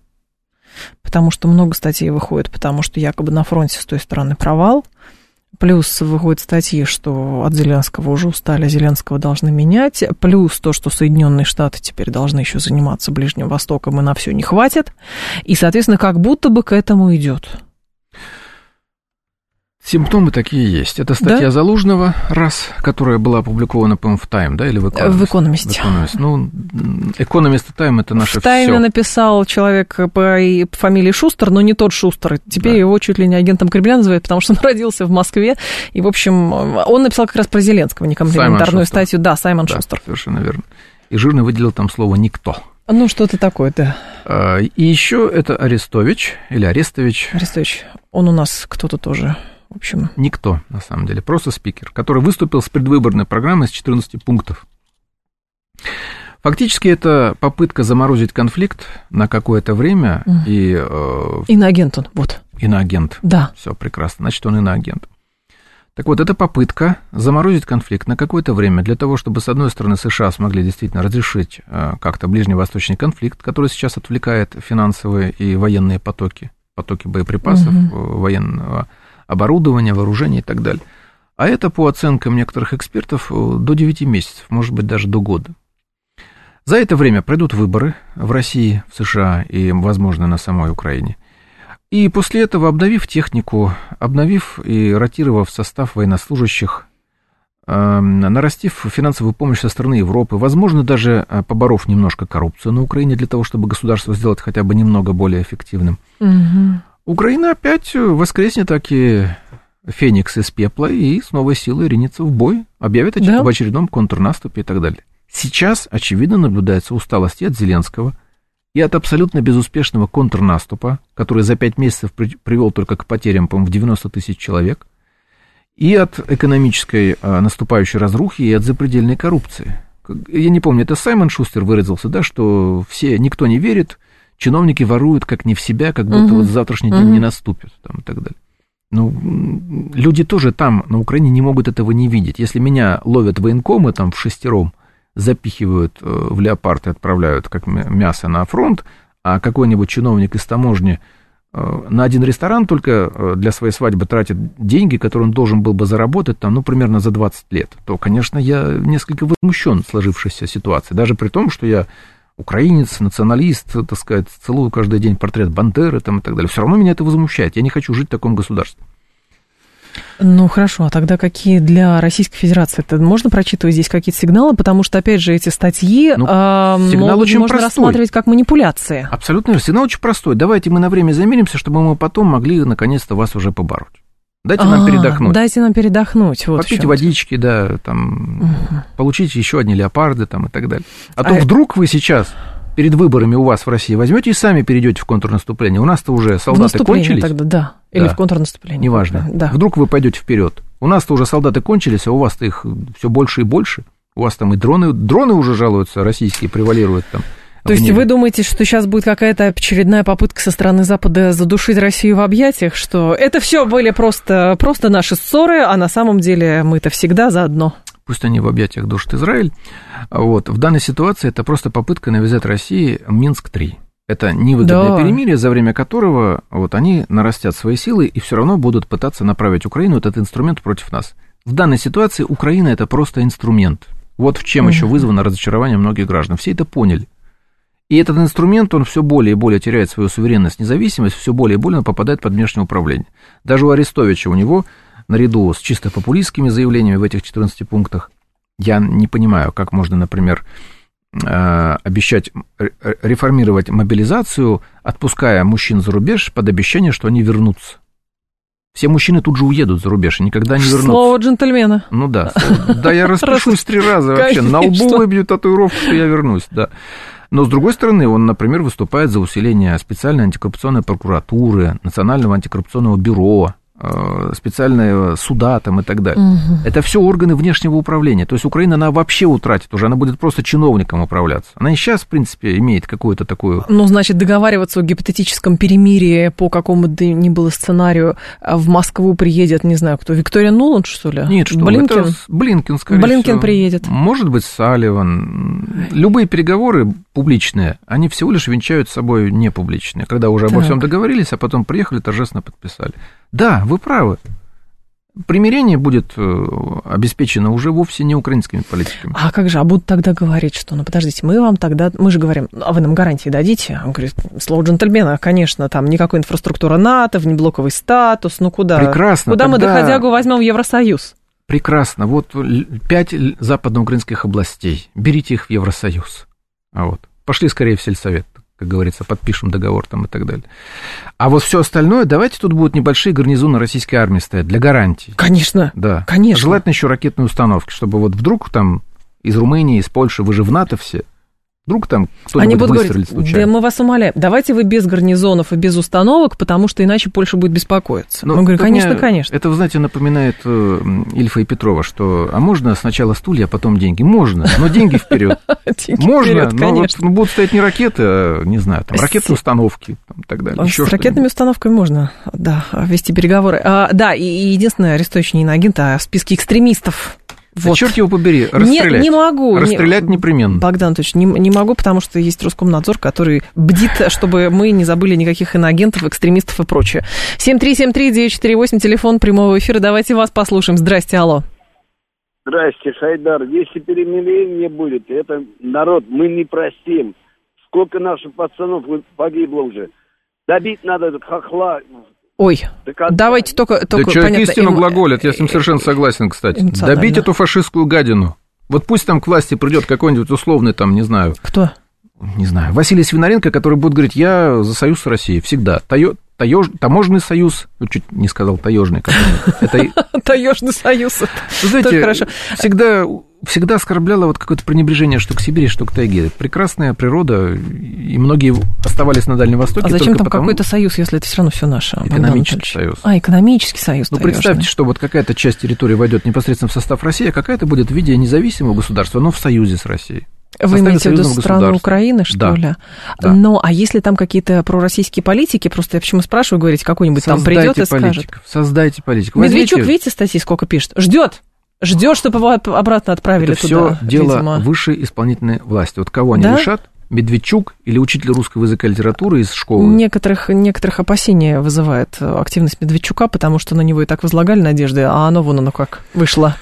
потому что много статей выходит, потому что якобы на фронте с той стороны провал, Плюс выходят статьи, что от Зеленского уже устали, Зеленского должны менять. Плюс то, что Соединенные Штаты теперь должны еще заниматься Ближним Востоком, и на все не хватит. И, соответственно, как будто бы к этому идет. Симптомы такие есть. Это статья да? Залужного, раз, которая была опубликована, по-моему, в Тайм, да, или в Экономист? В Экономисте. В Экономист. Ну, Экономист и Тайм это наше В Тайме написал человек по фамилии Шустер, но не тот Шустер. Теперь да. его чуть ли не агентом Кремля называют, потому что он родился в Москве. И, в общем, он написал как раз про Зеленского, не комплиментарную статью. Да, Саймон да, Шустер. совершенно верно. И жирно выделил там слово «никто». Ну, что-то такое, да. А, и еще это Арестович, или Арестович. Арестович. Он у нас кто-то тоже в общем... Никто, на самом деле, просто спикер, который выступил с предвыборной программой с 14 пунктов. Фактически это попытка заморозить конфликт на какое-то время mm. и... Э, иноагент он, вот. Иноагент. Да. Все прекрасно, значит, он иноагент. Так вот, это попытка заморозить конфликт на какое-то время для того, чтобы, с одной стороны, США смогли действительно разрешить э, как-то ближневосточный конфликт, который сейчас отвлекает финансовые и военные потоки, потоки боеприпасов, угу. военного оборудования, вооружения и так далее. А это, по оценкам некоторых экспертов, до 9 месяцев, может быть, даже до года. За это время пройдут выборы в России, в США и, возможно, на самой Украине. И после этого, обновив технику, обновив и ротировав состав военнослужащих, эм, нарастив финансовую помощь со стороны Европы, возможно, даже э, поборов немножко коррупцию на Украине для того, чтобы государство сделать хотя бы немного более эффективным, угу. Украина опять воскреснет таки Феникс из пепла и с новой силой ринется в бой, объявит да. об очередном контрнаступе и так далее. Сейчас, очевидно, наблюдается усталость и от Зеленского, и от абсолютно безуспешного контрнаступа, который за пять месяцев при, привел только к потерям, по-моему, в 90 тысяч человек, и от экономической а, наступающей разрухи, и от запредельной коррупции. Я не помню, это Саймон Шустер выразился, да, что все, никто не верит, чиновники воруют как не в себя, как будто угу. вот завтрашний день угу. не наступит там, и так далее. Ну, люди тоже там, на Украине, не могут этого не видеть. Если меня ловят военкомы там в шестером, запихивают э, в леопард и отправляют как мясо на фронт, а какой-нибудь чиновник из таможни э, на один ресторан только э, для своей свадьбы тратит деньги, которые он должен был бы заработать, там, ну, примерно за 20 лет, то, конечно, я несколько возмущен сложившейся ситуацией, даже при том, что я украинец, националист, так сказать, целую каждый день портрет Бандеры там, и так далее. Все равно меня это возмущает. Я не хочу жить в таком государстве. Ну хорошо, а тогда какие для Российской Федерации? Это можно прочитывать здесь какие-то сигналы, потому что, опять же, эти статьи ну, э, сигнал могут, очень можно простой. рассматривать как манипуляции. Абсолютно верно. Сигнал очень простой. Давайте мы на время замеримся, чтобы мы потом могли наконец-то вас уже побороть. Дайте нам а, передохнуть. Дайте нам передохнуть. Вот Попейте водички, да, там, угу. получите еще одни леопарды там и так далее. А, то а вдруг вы сейчас перед выборами у вас в России возьмете и сами перейдете в контрнаступление. У нас-то уже солдаты кончились. тогда, да. Или да. в контрнаступление. Неважно. Да. Вдруг вы пойдете вперед. У нас-то уже солдаты кончились, а у вас-то их все больше и больше. У вас там и дроны, дроны уже жалуются, российские превалируют там. То есть вы думаете, что сейчас будет какая-то очередная попытка со стороны Запада задушить Россию в объятиях, что это все были просто, просто наши ссоры, а на самом деле мы-то всегда заодно? Пусть они в объятиях душат Израиль. Вот. В данной ситуации это просто попытка навязать России Минск-3. Это невыгодное да. перемирие, за время которого вот они нарастят свои силы и все равно будут пытаться направить Украину, этот инструмент против нас. В данной ситуации Украина это просто инструмент. Вот в чем mm еще вызвано разочарование многих граждан. Все это поняли. И этот инструмент, он все более и более теряет свою суверенность, независимость, все более и более попадает под внешнее управление. Даже у Арестовича, у него, наряду с чисто популистскими заявлениями в этих 14 пунктах, я не понимаю, как можно, например, э, обещать реформировать мобилизацию, отпуская мужчин за рубеж под обещание, что они вернутся. Все мужчины тут же уедут за рубеж и никогда не вернутся. Слово джентльмена. Ну да. Да, я распишусь три раза вообще. На лбу выбью татуировку, что я вернусь, да. Но, с другой стороны, он, например, выступает за усиление специальной антикоррупционной прокуратуры, Национального антикоррупционного бюро, Э, специальные суда там и так далее. Угу. Это все органы внешнего управления. То есть Украина, она вообще утратит уже, она будет просто чиновником управляться. Она и сейчас, в принципе, имеет какую-то такую... Ну, значит, договариваться о гипотетическом перемирии по какому бы ни было сценарию а в Москву приедет, не знаю кто, Виктория Нуланд, что ли? Нет, что Блинкен? Это Блинкен, скорее Блинкен всего. приедет. Может быть, Салливан. Любые переговоры публичные, они всего лишь венчают собой непубличные, когда уже так. обо всем договорились, а потом приехали, торжественно подписали. Да, вы правы. Примирение будет э, обеспечено уже вовсе не украинскими политиками. А как же, а будут тогда говорить, что, ну, подождите, мы вам тогда, мы же говорим, а вы нам гарантии дадите? Он говорит, слово джентльмена, конечно, там никакой инфраструктуры НАТО, внеблоковый статус, ну куда? Прекрасно. Куда тогда... мы доходягу возьмем в Евросоюз? Прекрасно. Вот пять западноукраинских областей. Берите их в Евросоюз. А вот. Пошли скорее в сельсовет, как говорится, подпишем договор там и так далее. А вот все остальное, давайте тут будут небольшие гарнизоны российской армии стоять для гарантии. Конечно. Да. Конечно. Желательно еще ракетные установки, чтобы вот вдруг там из Румынии, из Польши, вы же в НАТО все, Вдруг там кто-нибудь Они будут говорить, случайно. да мы вас умоляем, давайте вы без гарнизонов и без установок, потому что иначе Польша будет беспокоиться. Но мы говорим, конечно, конечно. Это, вы знаете, напоминает э, Ильфа и Петрова, что, а можно сначала стулья, а потом деньги? Можно, но деньги вперед. Можно, но ну, будут стоять не ракеты, а, не знаю, там, ракетные установки и так далее. С ракетными установками можно, да, вести переговоры. А, да, и единственное, арестующий не иноагент, а в списке экстремистов вот. Да черт его побери, расстрелять. Не, не могу. Расстрелять не, непременно. Богдан Анатольевич, не, не могу, потому что есть Роскомнадзор, который бдит, чтобы мы не забыли никаких иноагентов, экстремистов и прочее. 7373948, телефон прямого эфира. Давайте вас послушаем. Здрасте, алло. Здрасте, Хайдар. Если перемирение будет, это народ, мы не простим. Сколько наших пацанов погибло уже. Добить надо этот хохла Ой, так, давайте только... только да человек понятно, истину им... глаголит, я с ним совершенно согласен, кстати. Добить эту фашистскую гадину. Вот пусть там к власти придет какой-нибудь условный, там, не знаю... Кто? Не знаю, Василий Свинаренко, который будет говорить, я за союз с Россией, всегда. Тайо, таеж, таможенный союз, ну, чуть не сказал таежный. Таежный союз, Знаете, всегда всегда оскорбляло вот какое-то пренебрежение, что к Сибири, что к тайге. Прекрасная природа, и многие оставались на Дальнем Востоке. А зачем там потому... какой-то союз, если это все равно все наше? Экономический союз. А, экономический союз. Ну, представьте, что вот какая-то часть территории войдет непосредственно в состав России, а какая-то будет в виде независимого государства, но в союзе с Россией. Вы имеете в виду страну Украины, что да. ли? Да. Ну, а если там какие-то пророссийские политики, просто я почему спрашиваю, говорите, какой-нибудь там придет и скажет. Создайте политику. Медведчук, Возьмите... видите, статьи сколько пишет? Ждет. Ждет, чтобы его обратно отправили Это туда. все дело видимо. высшей исполнительной власти. Вот кого они да? решат? Медведчук или учитель русского языка и литературы из школы? Некоторых, некоторых опасений вызывает активность Медведчука, потому что на него и так возлагали надежды, а оно вон оно как вышло.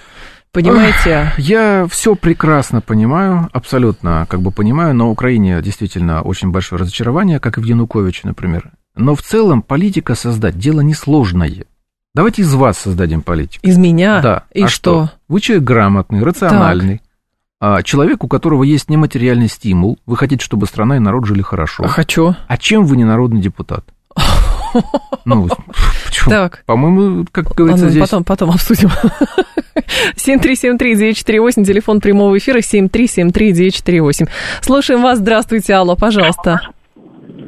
Понимаете? Я все прекрасно понимаю, абсолютно как бы понимаю. На Украине действительно очень большое разочарование, как и в Януковиче, например. Но в целом политика создать дело несложное. Давайте из вас создадим политику. Из меня? Да. И а что? что? Вы человек грамотный, рациональный. Так. Человек, у которого есть нематериальный стимул. Вы хотите, чтобы страна и народ жили хорошо. Хочу. А чем вы не народный депутат? Ну, почему? Так. По-моему, как говорится, здесь... Потом, потом обсудим. 7373948, телефон прямого эфира 7373948. Слушаем вас, здравствуйте, алло, пожалуйста.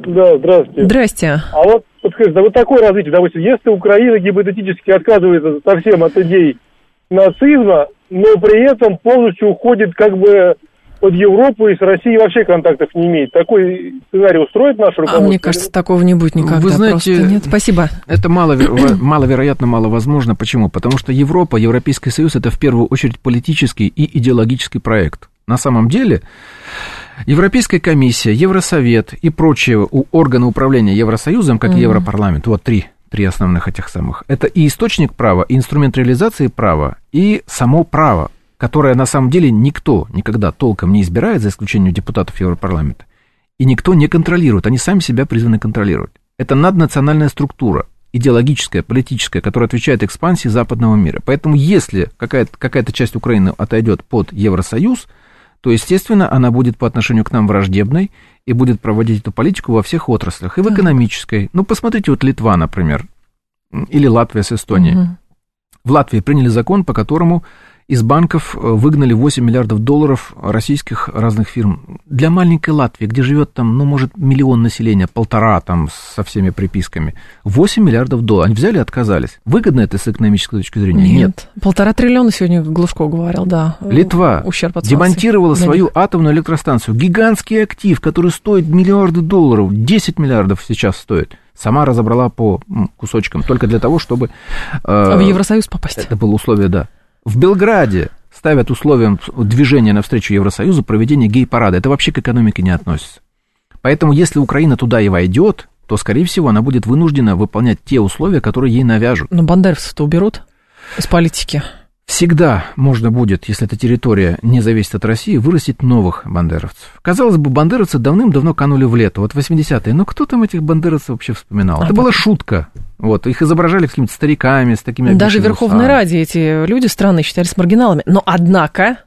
Да, здравствуйте. Здрасте. А вот подскажите, да вот такое развитие, допустим, если Украина гипотетически отказывается совсем от идей нацизма, но при этом полностью уходит как бы от Европы и с Россией вообще контактов не имеет. Такой сценарий устроит наше руководство? А мне кажется, такого не будет никогда. Вы знаете, просто. Нет, спасибо. Это мало, маловероятно, маловозможно. Почему? Потому что Европа, Европейский Союз – это в первую очередь политический и идеологический проект. На самом деле, Европейская комиссия, Евросовет и прочие органы управления Евросоюзом, как и Европарламент, вот три, три основных этих самых, это и источник права, и инструмент реализации права, и само право которое на самом деле никто никогда толком не избирает, за исключением депутатов Европарламента, и никто не контролирует, они сами себя призваны контролировать. Это наднациональная структура, идеологическая, политическая, которая отвечает экспансии западного мира. Поэтому если какая-то, какая-то часть Украины отойдет под Евросоюз, то, естественно, она будет по отношению к нам враждебной и будет проводить эту политику во всех отраслях, и в экономической. Ну, посмотрите, вот Литва, например, или Латвия с Эстонией. Угу. В Латвии приняли закон, по которому из банков э, выгнали 8 миллиардов долларов российских разных фирм. Для маленькой Латвии, где живет там, ну, может, миллион населения, полтора там со всеми приписками, 8 миллиардов долларов. Они взяли и отказались. Выгодно это с экономической точки зрения? Нет. Нет. Полтора триллиона сегодня Глушко говорил, да. Литва Ущерб от демонтировала свою атомную электростанцию. Гигантский актив, который стоит миллиарды долларов, 10 миллиардов сейчас стоит сама разобрала по кусочкам, только для того, чтобы... Э, в Евросоюз попасть. Это было условие, да. В Белграде ставят условием движения навстречу Евросоюзу проведение гей-парада. Это вообще к экономике не относится. Поэтому, если Украина туда и войдет, то, скорее всего, она будет вынуждена выполнять те условия, которые ей навяжут. Но бандеровцев-то уберут из политики. Всегда можно будет, если эта территория не зависит от России, вырастить новых бандеровцев. Казалось бы, бандеровцы давным-давно канули в лето, вот 80-е, но кто там этих бандеровцев вообще вспоминал? А Это была шутка. Вот, их изображали какими-то стариками, с такими... Даже в Верховной Раде эти люди странные считались маргиналами. Но однако...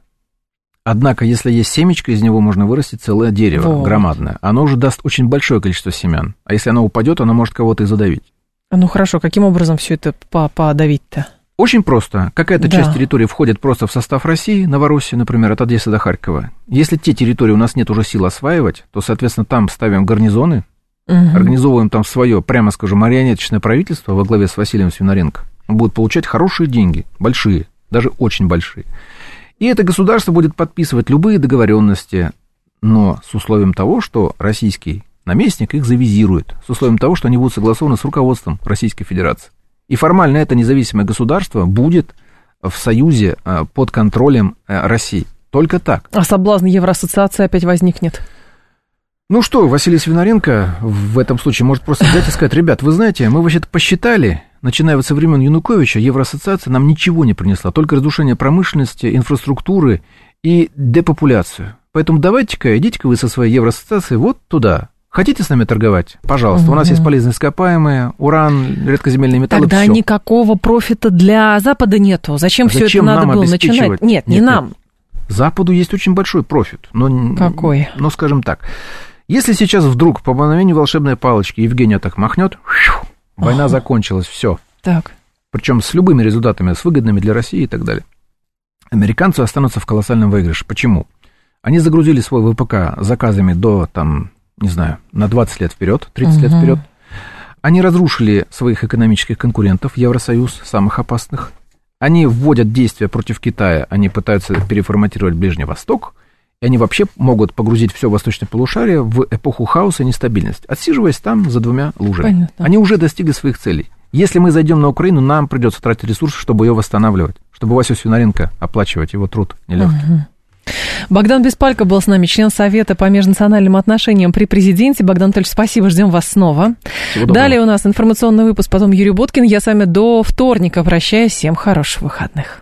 Однако, если есть семечко, из него можно вырастить целое дерево, вот. громадное. Оно уже даст очень большое количество семян. А если оно упадет, оно может кого-то и задавить. Ну хорошо, каким образом все это подавить-то? Очень просто. Какая-то да. часть территории входит просто в состав России, Новороссии, например, от Одессы до Харькова. Если те территории у нас нет уже сил осваивать, то, соответственно, там ставим гарнизоны, угу. организовываем там свое, прямо скажу, марионеточное правительство во главе с Василием Свинаренко. Он будет получать хорошие деньги, большие, даже очень большие. И это государство будет подписывать любые договоренности, но с условием того, что российский наместник их завизирует, с условием того, что они будут согласованы с руководством Российской Федерации. И формально это независимое государство будет в союзе э, под контролем э, России. Только так. А соблазн Евроассоциации опять возникнет? Ну что, Василий Свинаренко в этом случае может просто взять и сказать, ребят, вы знаете, мы вообще-то посчитали, начиная вот со времен Януковича, Евроассоциация нам ничего не принесла, только разрушение промышленности, инфраструктуры и депопуляцию. Поэтому давайте-ка, идите-ка вы со своей Евроассоциацией вот туда, Хотите с нами торговать? Пожалуйста. Угу. У нас есть полезные ископаемые, уран, редкоземельные металлы. Тогда всё. никакого профита для Запада нету. Зачем, а все это надо было начинать? Нет, нет, не нам. Нет. Западу есть очень большой профит. Но, Какой? Но, скажем так, если сейчас вдруг по мановению волшебной палочки Евгения так махнет, война ага. закончилась, все. Так. Причем с любыми результатами, с выгодными для России и так далее. Американцы останутся в колоссальном выигрыше. Почему? Они загрузили свой ВПК заказами до там не знаю, на 20 лет вперед, 30 угу. лет вперед. Они разрушили своих экономических конкурентов, Евросоюз, самых опасных. Они вводят действия против Китая, они пытаются переформатировать Ближний Восток, и они вообще могут погрузить все восточное полушарие в эпоху хаоса и нестабильности, отсиживаясь там за двумя лужами. Понятно. Они уже достигли своих целей. Если мы зайдем на Украину, нам придется тратить ресурсы, чтобы ее восстанавливать, чтобы Васю Свинаренко оплачивать его труд нелегкий. Угу. Богдан Беспалько был с нами, член Совета по межнациональным отношениям при президенте. Богдан Анатольевич, спасибо, ждем вас снова. Далее у нас информационный выпуск, потом Юрий Боткин. Я с вами до вторника прощаюсь. Всем хороших выходных.